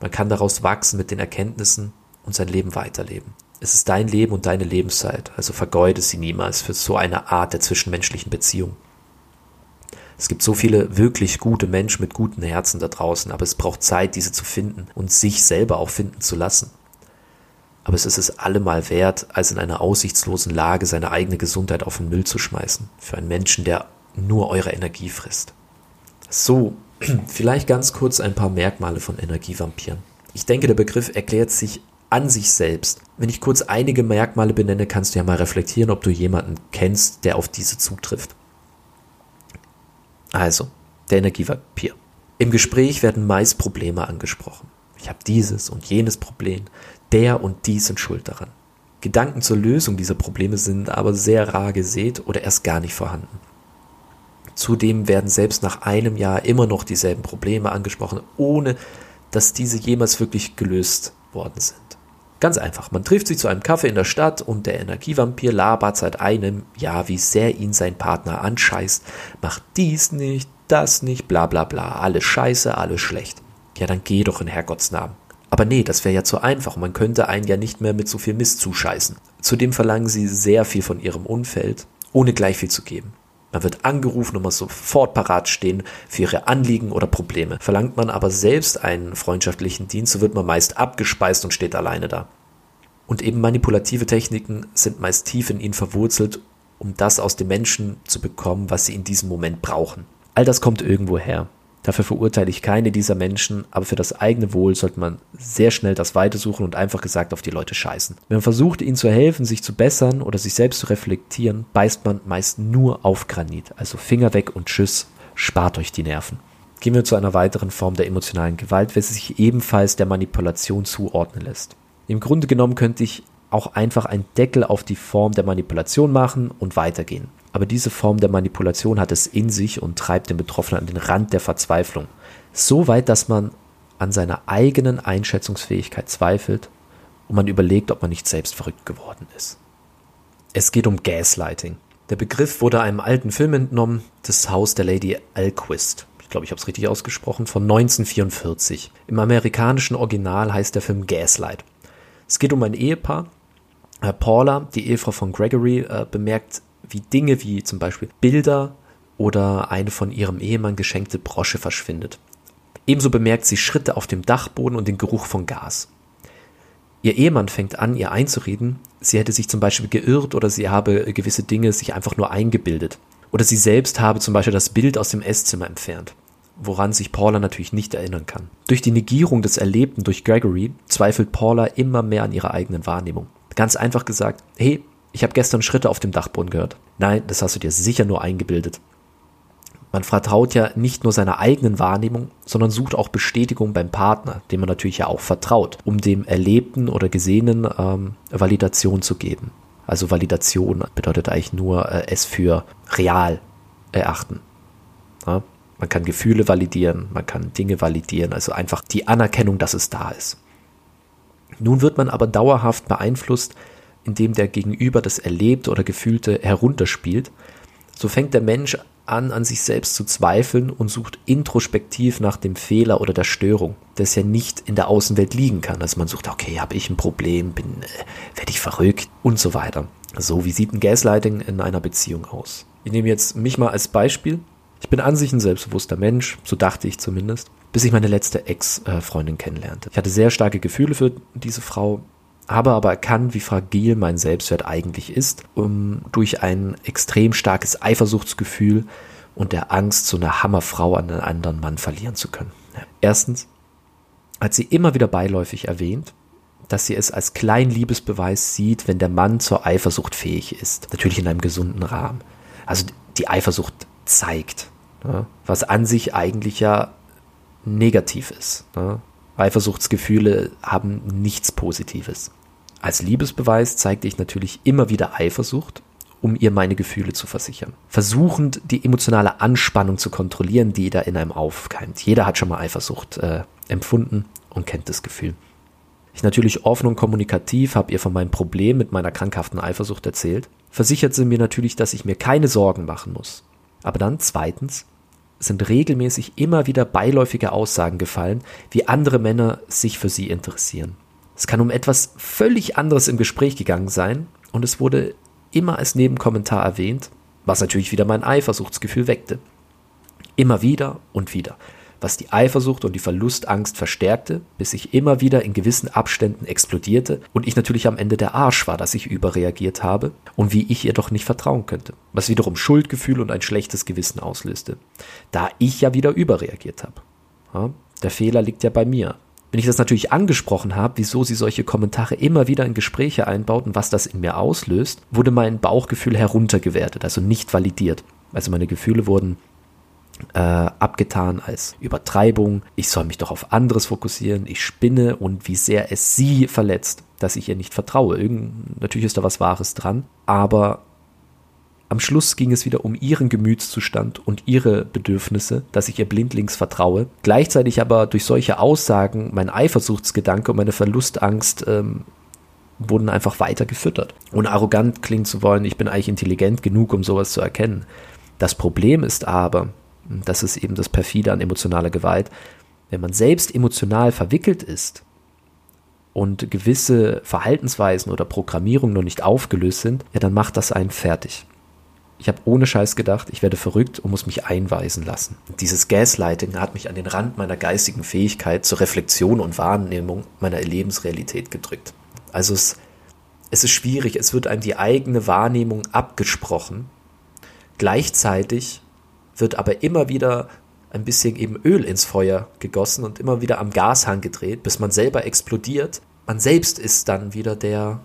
Man kann daraus wachsen mit den Erkenntnissen und sein Leben weiterleben. Es ist dein Leben und deine Lebenszeit, also vergeude sie niemals für so eine Art der zwischenmenschlichen Beziehung. Es gibt so viele wirklich gute Menschen mit guten Herzen da draußen, aber es braucht Zeit, diese zu finden und sich selber auch finden zu lassen. Aber es ist es allemal wert, als in einer aussichtslosen Lage seine eigene Gesundheit auf den Müll zu schmeißen. Für einen Menschen, der nur eure Energie frisst. So, vielleicht ganz kurz ein paar Merkmale von Energievampiren. Ich denke, der Begriff erklärt sich an sich selbst. Wenn ich kurz einige Merkmale benenne, kannst du ja mal reflektieren, ob du jemanden kennst, der auf diese zutrifft. Also, der Energievampir. Im Gespräch werden meist Probleme angesprochen. Ich habe dieses und jenes Problem, der und die sind schuld daran. Gedanken zur Lösung dieser Probleme sind aber sehr rar gesät oder erst gar nicht vorhanden. Zudem werden selbst nach einem Jahr immer noch dieselben Probleme angesprochen, ohne dass diese jemals wirklich gelöst worden sind. Ganz einfach, man trifft sich zu einem Kaffee in der Stadt und der Energievampir labert seit einem Jahr, wie sehr ihn sein Partner anscheißt. Macht dies nicht, das nicht, bla bla bla, alles scheiße, alles schlecht. Ja, dann geh doch in Herrgotts Namen. Aber nee, das wäre ja zu einfach. Man könnte einen ja nicht mehr mit so viel Mist zuscheißen. Zudem verlangen sie sehr viel von ihrem Umfeld, ohne gleich viel zu geben. Man wird angerufen und muss sofort parat stehen für ihre Anliegen oder Probleme. Verlangt man aber selbst einen freundschaftlichen Dienst, so wird man meist abgespeist und steht alleine da. Und eben manipulative Techniken sind meist tief in ihnen verwurzelt, um das aus den Menschen zu bekommen, was sie in diesem Moment brauchen. All das kommt irgendwo her. Dafür verurteile ich keine dieser Menschen, aber für das eigene Wohl sollte man sehr schnell das Weite suchen und einfach gesagt auf die Leute scheißen. Wenn man versucht, ihnen zu helfen, sich zu bessern oder sich selbst zu reflektieren, beißt man meist nur auf Granit. Also Finger weg und tschüss, spart euch die Nerven. Gehen wir zu einer weiteren Form der emotionalen Gewalt, welche sich ebenfalls der Manipulation zuordnen lässt. Im Grunde genommen könnte ich auch einfach einen Deckel auf die Form der Manipulation machen und weitergehen. Aber diese Form der Manipulation hat es in sich und treibt den Betroffenen an den Rand der Verzweiflung. So weit, dass man an seiner eigenen Einschätzungsfähigkeit zweifelt und man überlegt, ob man nicht selbst verrückt geworden ist. Es geht um Gaslighting. Der Begriff wurde einem alten Film entnommen, das Haus der Lady Alquist. Ich glaube, ich habe es richtig ausgesprochen, von 1944. Im amerikanischen Original heißt der Film Gaslight. Es geht um ein Ehepaar. Paula, die Ehefrau von Gregory, äh, bemerkt, wie Dinge wie zum Beispiel Bilder oder eine von ihrem Ehemann geschenkte Brosche verschwindet. Ebenso bemerkt sie Schritte auf dem Dachboden und den Geruch von Gas. Ihr Ehemann fängt an, ihr einzureden, sie hätte sich zum Beispiel geirrt oder sie habe gewisse Dinge sich einfach nur eingebildet. Oder sie selbst habe zum Beispiel das Bild aus dem Esszimmer entfernt, woran sich Paula natürlich nicht erinnern kann. Durch die Negierung des Erlebten durch Gregory zweifelt Paula immer mehr an ihrer eigenen Wahrnehmung. Ganz einfach gesagt, hey, ich habe gestern Schritte auf dem Dachboden gehört. Nein, das hast du dir sicher nur eingebildet. Man vertraut ja nicht nur seiner eigenen Wahrnehmung, sondern sucht auch Bestätigung beim Partner, dem man natürlich ja auch vertraut, um dem Erlebten oder Gesehenen ähm, Validation zu geben. Also Validation bedeutet eigentlich nur äh, es für real erachten. Ja? Man kann Gefühle validieren, man kann Dinge validieren, also einfach die Anerkennung, dass es da ist. Nun wird man aber dauerhaft beeinflusst, indem der Gegenüber das Erlebte oder Gefühlte herunterspielt. So fängt der Mensch an, an sich selbst zu zweifeln und sucht introspektiv nach dem Fehler oder der Störung, das ja nicht in der Außenwelt liegen kann. Also man sucht, okay, habe ich ein Problem, bin, äh, werde ich verrückt und so weiter. So, wie sieht ein Gaslighting in einer Beziehung aus? Ich nehme jetzt mich mal als Beispiel. Ich bin an sich ein selbstbewusster Mensch, so dachte ich zumindest, bis ich meine letzte Ex-Freundin kennenlernte. Ich hatte sehr starke Gefühle für diese Frau, habe aber erkannt, wie fragil mein Selbstwert eigentlich ist, um durch ein extrem starkes Eifersuchtsgefühl und der Angst, so eine Hammerfrau an einen anderen Mann verlieren zu können. Erstens hat sie immer wieder beiläufig erwähnt, dass sie es als kleinen Liebesbeweis sieht, wenn der Mann zur Eifersucht fähig ist. Natürlich in einem gesunden Rahmen. Also die Eifersucht zeigt, was an sich eigentlich ja negativ ist. Eifersuchtsgefühle haben nichts Positives. Als Liebesbeweis zeigte ich natürlich immer wieder Eifersucht, um ihr meine Gefühle zu versichern. Versuchend, die emotionale Anspannung zu kontrollieren, die da in einem aufkeimt. Jeder hat schon mal Eifersucht äh, empfunden und kennt das Gefühl. Ich natürlich offen und kommunikativ habe ihr von meinem Problem mit meiner krankhaften Eifersucht erzählt. Versichert sie mir natürlich, dass ich mir keine Sorgen machen muss. Aber dann zweitens sind regelmäßig immer wieder beiläufige Aussagen gefallen, wie andere Männer sich für sie interessieren. Es kann um etwas völlig anderes im Gespräch gegangen sein und es wurde immer als Nebenkommentar erwähnt, was natürlich wieder mein Eifersuchtsgefühl weckte. Immer wieder und wieder, was die Eifersucht und die Verlustangst verstärkte, bis ich immer wieder in gewissen Abständen explodierte und ich natürlich am Ende der Arsch war, dass ich überreagiert habe und wie ich ihr doch nicht vertrauen könnte, was wiederum Schuldgefühl und ein schlechtes Gewissen auslöste, da ich ja wieder überreagiert habe. Ja, der Fehler liegt ja bei mir. Wenn ich das natürlich angesprochen habe, wieso sie solche Kommentare immer wieder in Gespräche einbaut und was das in mir auslöst, wurde mein Bauchgefühl heruntergewertet, also nicht validiert. Also meine Gefühle wurden äh, abgetan als Übertreibung, ich soll mich doch auf anderes fokussieren, ich spinne und wie sehr es sie verletzt, dass ich ihr nicht vertraue. Irgend, natürlich ist da was Wahres dran, aber am Schluss ging es wieder um ihren Gemütszustand und ihre Bedürfnisse, dass ich ihr blindlings vertraue. Gleichzeitig aber durch solche Aussagen mein Eifersuchtsgedanke und meine Verlustangst ähm, wurden einfach weiter gefüttert. Ohne arrogant klingen zu wollen, ich bin eigentlich intelligent genug, um sowas zu erkennen. Das Problem ist aber, das ist eben das perfide an emotionaler Gewalt, wenn man selbst emotional verwickelt ist und gewisse Verhaltensweisen oder Programmierungen noch nicht aufgelöst sind, ja, dann macht das einen fertig. Ich habe ohne Scheiß gedacht, ich werde verrückt und muss mich einweisen lassen. Dieses Gaslighting hat mich an den Rand meiner geistigen Fähigkeit zur Reflexion und Wahrnehmung meiner Lebensrealität gedrückt. Also es, es ist schwierig, es wird einem die eigene Wahrnehmung abgesprochen. Gleichzeitig wird aber immer wieder ein bisschen eben Öl ins Feuer gegossen und immer wieder am Gashang gedreht, bis man selber explodiert. Man selbst ist dann wieder der,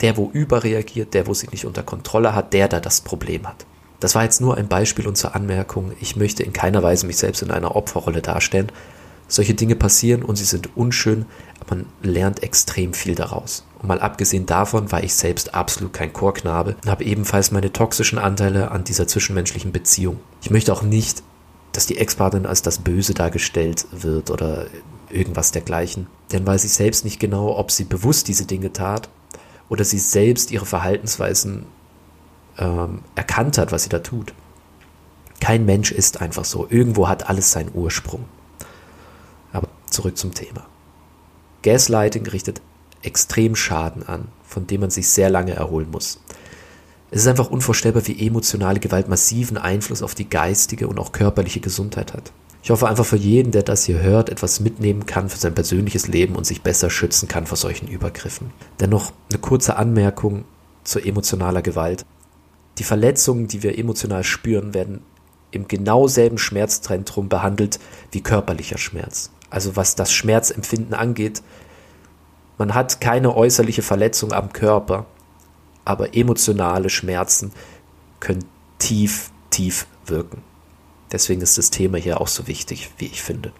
der, wo überreagiert, der, wo sich nicht unter Kontrolle hat, der, der das Problem hat. Das war jetzt nur ein Beispiel und zur Anmerkung. Ich möchte in keiner Weise mich selbst in einer Opferrolle darstellen. Solche Dinge passieren und sie sind unschön, aber man lernt extrem viel daraus. Und mal abgesehen davon war ich selbst absolut kein Chorknabe und habe ebenfalls meine toxischen Anteile an dieser zwischenmenschlichen Beziehung. Ich möchte auch nicht, dass die Ex-Partnerin als das Böse dargestellt wird oder irgendwas dergleichen. Denn weiß ich selbst nicht genau, ob sie bewusst diese Dinge tat oder sie selbst ihre Verhaltensweisen ähm, erkannt hat, was sie da tut. Kein Mensch ist einfach so. Irgendwo hat alles seinen Ursprung. Aber zurück zum Thema. Gaslighting richtet extrem Schaden an, von dem man sich sehr lange erholen muss. Es ist einfach unvorstellbar, wie emotionale Gewalt massiven Einfluss auf die geistige und auch körperliche Gesundheit hat. Ich hoffe einfach für jeden, der das hier hört, etwas mitnehmen kann für sein persönliches Leben und sich besser schützen kann vor solchen Übergriffen. Dennoch eine kurze Anmerkung zur emotionaler Gewalt. Die Verletzungen, die wir emotional spüren, werden im genau selben Schmerzzentrum behandelt wie körperlicher Schmerz. Also was das Schmerzempfinden angeht, man hat keine äußerliche Verletzung am Körper, aber emotionale Schmerzen können tief, tief wirken. Deswegen ist das Thema hier auch so wichtig, wie ich finde.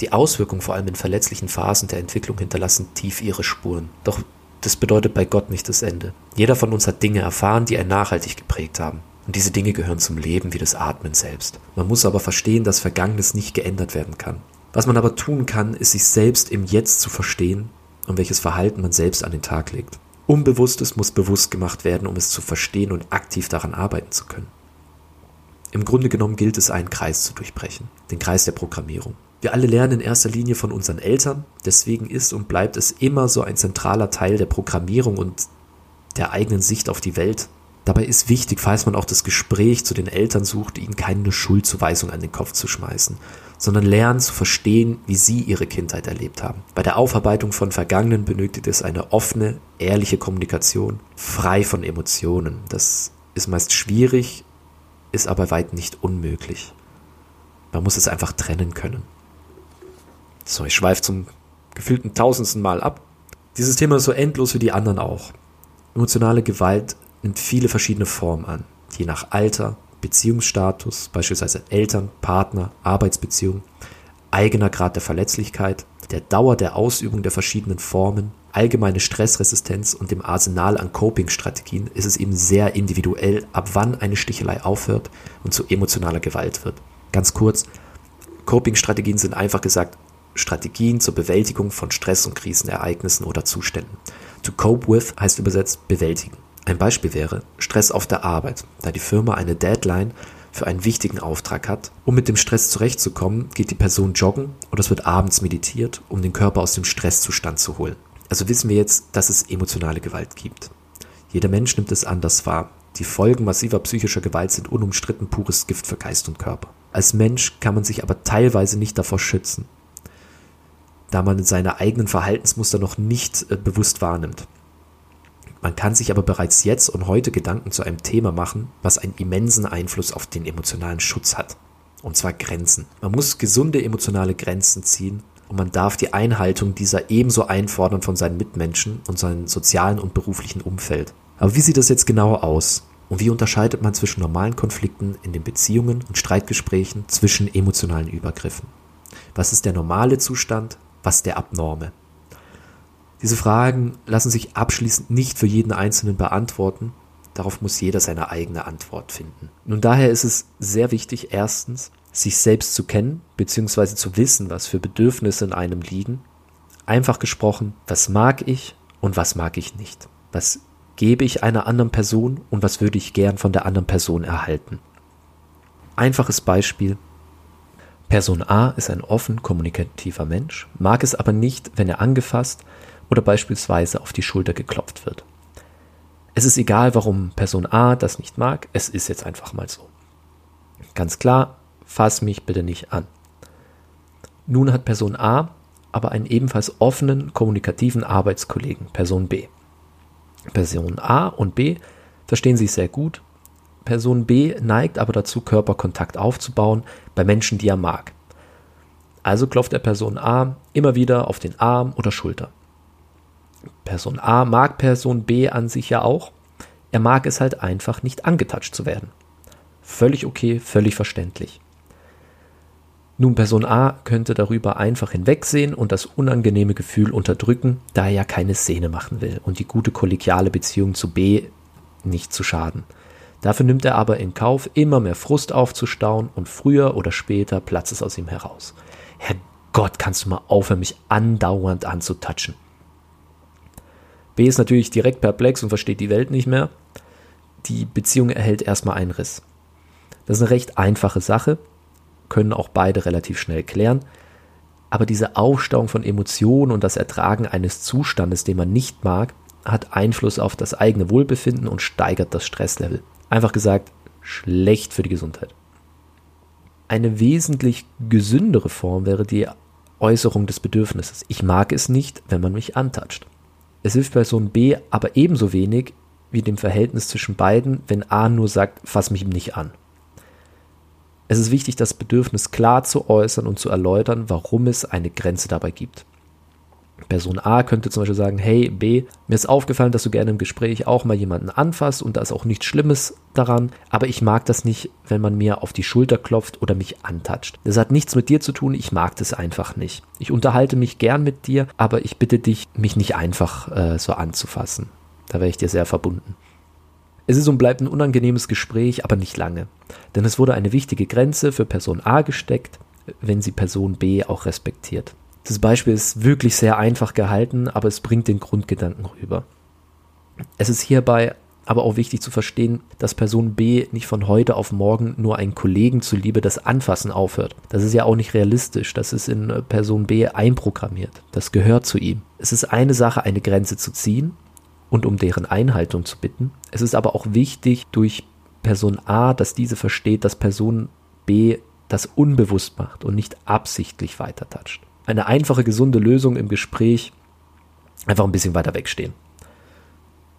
Die Auswirkungen vor allem in verletzlichen Phasen der Entwicklung hinterlassen tief ihre Spuren. Doch das bedeutet bei Gott nicht das Ende. Jeder von uns hat Dinge erfahren, die einen nachhaltig geprägt haben. Und diese Dinge gehören zum Leben wie das Atmen selbst. Man muss aber verstehen, dass Vergangenes nicht geändert werden kann. Was man aber tun kann, ist sich selbst im Jetzt zu verstehen und welches Verhalten man selbst an den Tag legt. Unbewusstes muss bewusst gemacht werden, um es zu verstehen und aktiv daran arbeiten zu können. Im Grunde genommen gilt es, einen Kreis zu durchbrechen, den Kreis der Programmierung. Wir alle lernen in erster Linie von unseren Eltern, deswegen ist und bleibt es immer so ein zentraler Teil der Programmierung und der eigenen Sicht auf die Welt. Dabei ist wichtig, falls man auch das Gespräch zu den Eltern sucht, ihnen keine Schuldzuweisung an den Kopf zu schmeißen, sondern lernen zu verstehen, wie sie ihre Kindheit erlebt haben. Bei der Aufarbeitung von Vergangenen benötigt es eine offene, ehrliche Kommunikation, frei von Emotionen. Das ist meist schwierig, ist aber weit nicht unmöglich. Man muss es einfach trennen können. So, ich schweife zum gefühlten tausendsten Mal ab. Dieses Thema ist so endlos wie die anderen auch. Emotionale Gewalt nimmt viele verschiedene Formen an, je nach Alter, Beziehungsstatus, beispielsweise Eltern, Partner, Arbeitsbeziehung, eigener Grad der Verletzlichkeit, der Dauer der Ausübung der verschiedenen Formen, allgemeine Stressresistenz und dem Arsenal an Coping-Strategien ist es eben sehr individuell, ab wann eine Stichelei aufhört und zu emotionaler Gewalt wird. Ganz kurz, Coping-Strategien sind einfach gesagt Strategien zur Bewältigung von Stress- und Krisenereignissen oder Zuständen. To cope with heißt übersetzt bewältigen. Ein Beispiel wäre Stress auf der Arbeit, da die Firma eine Deadline für einen wichtigen Auftrag hat. Um mit dem Stress zurechtzukommen, geht die Person joggen oder es wird abends meditiert, um den Körper aus dem Stresszustand zu holen. Also wissen wir jetzt, dass es emotionale Gewalt gibt. Jeder Mensch nimmt es anders wahr. Die Folgen massiver psychischer Gewalt sind unumstritten pures Gift für Geist und Körper. Als Mensch kann man sich aber teilweise nicht davor schützen da man seine eigenen Verhaltensmuster noch nicht äh, bewusst wahrnimmt. Man kann sich aber bereits jetzt und heute Gedanken zu einem Thema machen, was einen immensen Einfluss auf den emotionalen Schutz hat. Und zwar Grenzen. Man muss gesunde emotionale Grenzen ziehen und man darf die Einhaltung dieser ebenso einfordern von seinen Mitmenschen und seinem sozialen und beruflichen Umfeld. Aber wie sieht das jetzt genau aus? Und wie unterscheidet man zwischen normalen Konflikten in den Beziehungen und Streitgesprächen zwischen emotionalen Übergriffen? Was ist der normale Zustand was der Abnorme? Diese Fragen lassen sich abschließend nicht für jeden Einzelnen beantworten. Darauf muss jeder seine eigene Antwort finden. Nun daher ist es sehr wichtig, erstens, sich selbst zu kennen, beziehungsweise zu wissen, was für Bedürfnisse in einem liegen. Einfach gesprochen, was mag ich und was mag ich nicht? Was gebe ich einer anderen Person und was würde ich gern von der anderen Person erhalten? Einfaches Beispiel. Person A ist ein offen kommunikativer Mensch, mag es aber nicht, wenn er angefasst oder beispielsweise auf die Schulter geklopft wird. Es ist egal, warum Person A das nicht mag, es ist jetzt einfach mal so. Ganz klar, fass mich bitte nicht an. Nun hat Person A aber einen ebenfalls offenen, kommunikativen Arbeitskollegen, Person B. Person A und B verstehen sich sehr gut Person B neigt aber dazu, Körperkontakt aufzubauen bei Menschen, die er mag. Also klopft er Person A immer wieder auf den Arm oder Schulter. Person A mag Person B an sich ja auch. Er mag es halt einfach nicht angetatscht zu werden. Völlig okay, völlig verständlich. Nun, Person A könnte darüber einfach hinwegsehen und das unangenehme Gefühl unterdrücken, da er ja keine Szene machen will und die gute kollegiale Beziehung zu B nicht zu schaden. Dafür nimmt er aber in Kauf, immer mehr Frust aufzustauen und früher oder später platzt es aus ihm heraus. Herrgott, kannst du mal aufhören, mich andauernd anzutatschen. B ist natürlich direkt perplex und versteht die Welt nicht mehr. Die Beziehung erhält erstmal einen Riss. Das ist eine recht einfache Sache, können auch beide relativ schnell klären. Aber diese Aufstauung von Emotionen und das Ertragen eines Zustandes, den man nicht mag, hat Einfluss auf das eigene Wohlbefinden und steigert das Stresslevel. Einfach gesagt, schlecht für die Gesundheit. Eine wesentlich gesündere Form wäre die Äußerung des Bedürfnisses. Ich mag es nicht, wenn man mich antatscht. Es hilft Person B aber ebenso wenig wie dem Verhältnis zwischen beiden, wenn A nur sagt, fass mich nicht an. Es ist wichtig, das Bedürfnis klar zu äußern und zu erläutern, warum es eine Grenze dabei gibt. Person A könnte zum Beispiel sagen, hey B, mir ist aufgefallen, dass du gerne im Gespräch auch mal jemanden anfasst und da ist auch nichts Schlimmes daran, aber ich mag das nicht, wenn man mir auf die Schulter klopft oder mich antatscht. Das hat nichts mit dir zu tun, ich mag das einfach nicht. Ich unterhalte mich gern mit dir, aber ich bitte dich, mich nicht einfach äh, so anzufassen. Da wäre ich dir sehr verbunden. Es ist und bleibt ein unangenehmes Gespräch, aber nicht lange. Denn es wurde eine wichtige Grenze für Person A gesteckt, wenn sie Person B auch respektiert. Das Beispiel ist wirklich sehr einfach gehalten, aber es bringt den Grundgedanken rüber. Es ist hierbei aber auch wichtig zu verstehen, dass Person B nicht von heute auf morgen nur einen Kollegen zuliebe das Anfassen aufhört. Das ist ja auch nicht realistisch. Das ist in Person B einprogrammiert. Das gehört zu ihm. Es ist eine Sache, eine Grenze zu ziehen und um deren Einhaltung zu bitten. Es ist aber auch wichtig durch Person A, dass diese versteht, dass Person B das unbewusst macht und nicht absichtlich weitertatscht. Eine einfache, gesunde Lösung im Gespräch, einfach ein bisschen weiter wegstehen.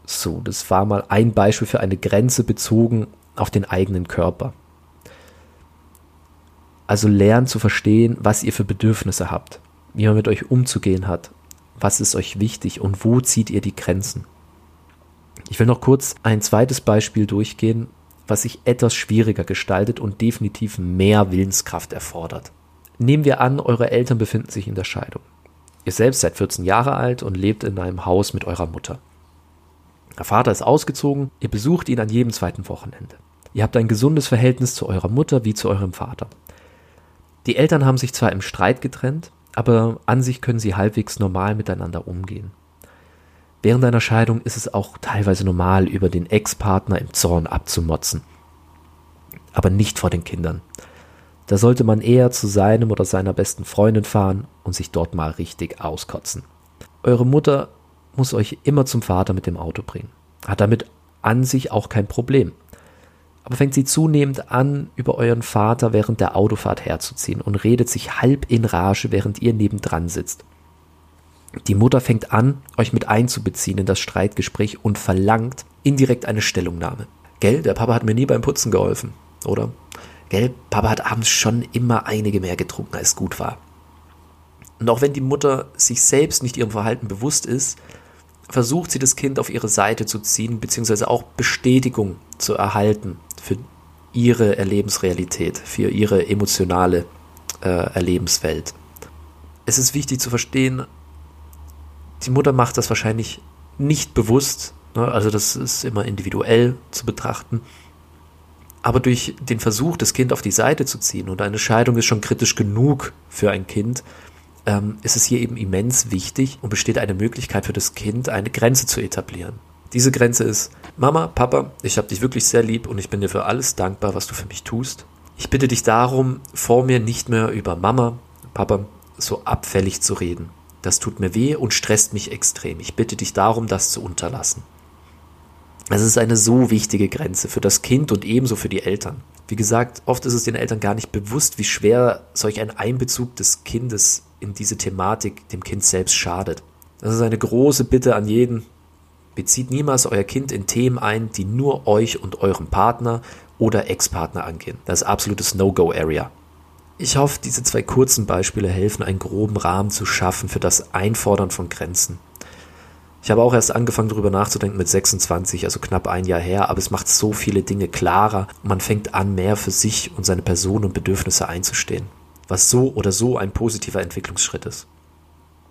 So, das war mal ein Beispiel für eine Grenze bezogen auf den eigenen Körper. Also lernt zu verstehen, was ihr für Bedürfnisse habt, wie man mit euch umzugehen hat, was ist euch wichtig und wo zieht ihr die Grenzen. Ich will noch kurz ein zweites Beispiel durchgehen, was sich etwas schwieriger gestaltet und definitiv mehr Willenskraft erfordert. Nehmen wir an, eure Eltern befinden sich in der Scheidung. Ihr selbst seid 14 Jahre alt und lebt in einem Haus mit eurer Mutter. Der Vater ist ausgezogen, ihr besucht ihn an jedem zweiten Wochenende. Ihr habt ein gesundes Verhältnis zu eurer Mutter wie zu eurem Vater. Die Eltern haben sich zwar im Streit getrennt, aber an sich können sie halbwegs normal miteinander umgehen. Während einer Scheidung ist es auch teilweise normal, über den Ex-Partner im Zorn abzumotzen. Aber nicht vor den Kindern. Da sollte man eher zu seinem oder seiner besten Freundin fahren und sich dort mal richtig auskotzen. Eure Mutter muss euch immer zum Vater mit dem Auto bringen. Hat damit an sich auch kein Problem. Aber fängt sie zunehmend an, über euren Vater während der Autofahrt herzuziehen und redet sich halb in Rage, während ihr nebendran sitzt. Die Mutter fängt an, euch mit einzubeziehen in das Streitgespräch und verlangt indirekt eine Stellungnahme. Gell, der Papa hat mir nie beim Putzen geholfen, oder? Gell, Papa hat abends schon immer einige mehr getrunken, als gut war. Und auch wenn die Mutter sich selbst nicht ihrem Verhalten bewusst ist, versucht sie das Kind auf ihre Seite zu ziehen, beziehungsweise auch Bestätigung zu erhalten für ihre Erlebensrealität, für ihre emotionale äh, Erlebenswelt. Es ist wichtig zu verstehen, die Mutter macht das wahrscheinlich nicht bewusst, ne? also das ist immer individuell zu betrachten. Aber durch den Versuch, das Kind auf die Seite zu ziehen, und eine Scheidung ist schon kritisch genug für ein Kind, ähm, ist es hier eben immens wichtig und besteht eine Möglichkeit für das Kind, eine Grenze zu etablieren. Diese Grenze ist, Mama, Papa, ich habe dich wirklich sehr lieb und ich bin dir für alles dankbar, was du für mich tust. Ich bitte dich darum, vor mir nicht mehr über Mama, Papa so abfällig zu reden. Das tut mir weh und stresst mich extrem. Ich bitte dich darum, das zu unterlassen. Es ist eine so wichtige Grenze für das Kind und ebenso für die Eltern. Wie gesagt, oft ist es den Eltern gar nicht bewusst, wie schwer solch ein Einbezug des Kindes in diese Thematik dem Kind selbst schadet. Das ist eine große Bitte an jeden. Bezieht niemals euer Kind in Themen ein, die nur euch und eurem Partner oder Ex-Partner angehen. Das ist absolutes No-Go-Area. Ich hoffe, diese zwei kurzen Beispiele helfen, einen groben Rahmen zu schaffen für das Einfordern von Grenzen. Ich habe auch erst angefangen darüber nachzudenken mit 26, also knapp ein Jahr her, aber es macht so viele Dinge klarer man fängt an, mehr für sich und seine Person und Bedürfnisse einzustehen, was so oder so ein positiver Entwicklungsschritt ist.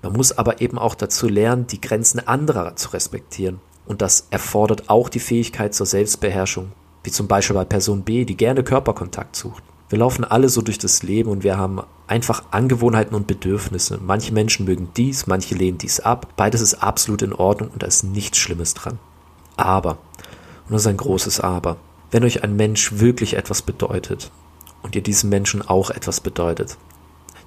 Man muss aber eben auch dazu lernen, die Grenzen anderer zu respektieren und das erfordert auch die Fähigkeit zur Selbstbeherrschung, wie zum Beispiel bei Person B, die gerne Körperkontakt sucht. Wir laufen alle so durch das Leben und wir haben einfach Angewohnheiten und Bedürfnisse. Manche Menschen mögen dies, manche lehnen dies ab. Beides ist absolut in Ordnung und da ist nichts Schlimmes dran. Aber, und das ist ein großes Aber, wenn euch ein Mensch wirklich etwas bedeutet und ihr diesem Menschen auch etwas bedeutet,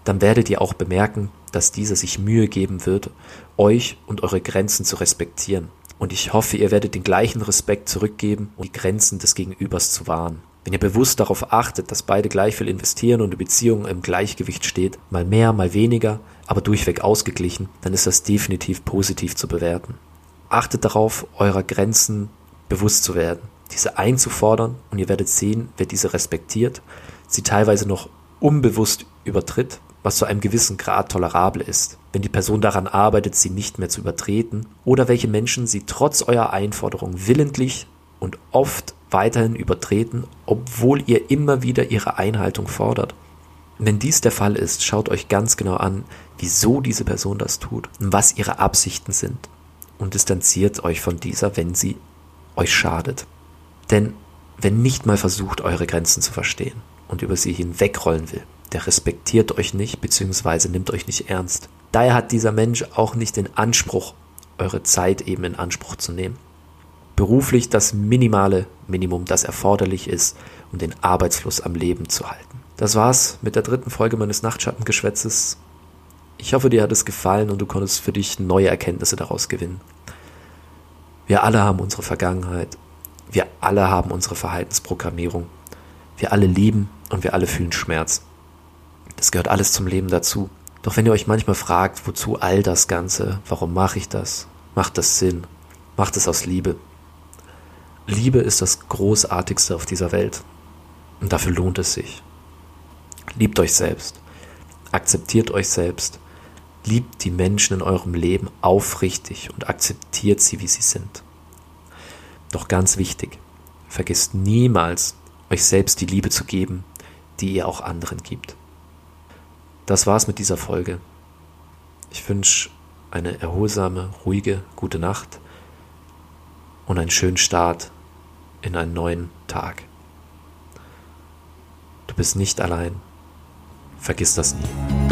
dann werdet ihr auch bemerken, dass dieser sich Mühe geben wird, euch und eure Grenzen zu respektieren. Und ich hoffe, ihr werdet den gleichen Respekt zurückgeben, um die Grenzen des Gegenübers zu wahren. Wenn ihr bewusst darauf achtet, dass beide gleich viel investieren und die Beziehung im Gleichgewicht steht, mal mehr, mal weniger, aber durchweg ausgeglichen, dann ist das definitiv positiv zu bewerten. Achtet darauf, eurer Grenzen bewusst zu werden, diese einzufordern und ihr werdet sehen, wer diese respektiert, sie teilweise noch unbewusst übertritt, was zu einem gewissen Grad tolerabel ist, wenn die Person daran arbeitet, sie nicht mehr zu übertreten, oder welche Menschen sie trotz eurer Einforderung willentlich und oft weiterhin übertreten, obwohl ihr immer wieder ihre Einhaltung fordert. Wenn dies der Fall ist, schaut euch ganz genau an, wieso diese Person das tut und was ihre Absichten sind und distanziert euch von dieser, wenn sie euch schadet. Denn wenn nicht mal versucht, eure Grenzen zu verstehen und über sie hinwegrollen will, der respektiert euch nicht bzw. nimmt euch nicht ernst. Daher hat dieser Mensch auch nicht den Anspruch, eure Zeit eben in Anspruch zu nehmen beruflich das minimale Minimum, das erforderlich ist, um den Arbeitsfluss am Leben zu halten. Das war's mit der dritten Folge meines Nachtschattengeschwätzes. Ich hoffe, dir hat es gefallen und du konntest für dich neue Erkenntnisse daraus gewinnen. Wir alle haben unsere Vergangenheit. Wir alle haben unsere Verhaltensprogrammierung. Wir alle lieben und wir alle fühlen Schmerz. Das gehört alles zum Leben dazu. Doch wenn ihr euch manchmal fragt, wozu all das Ganze, warum mache ich das? Macht das Sinn? Macht es aus Liebe? Liebe ist das Großartigste auf dieser Welt. Und dafür lohnt es sich. Liebt euch selbst. Akzeptiert euch selbst. Liebt die Menschen in eurem Leben aufrichtig und akzeptiert sie, wie sie sind. Doch ganz wichtig, vergesst niemals, euch selbst die Liebe zu geben, die ihr auch anderen gibt. Das war's mit dieser Folge. Ich wünsche eine erholsame, ruhige, gute Nacht und einen schönen Start in einen neuen Tag. Du bist nicht allein. Vergiss das nie.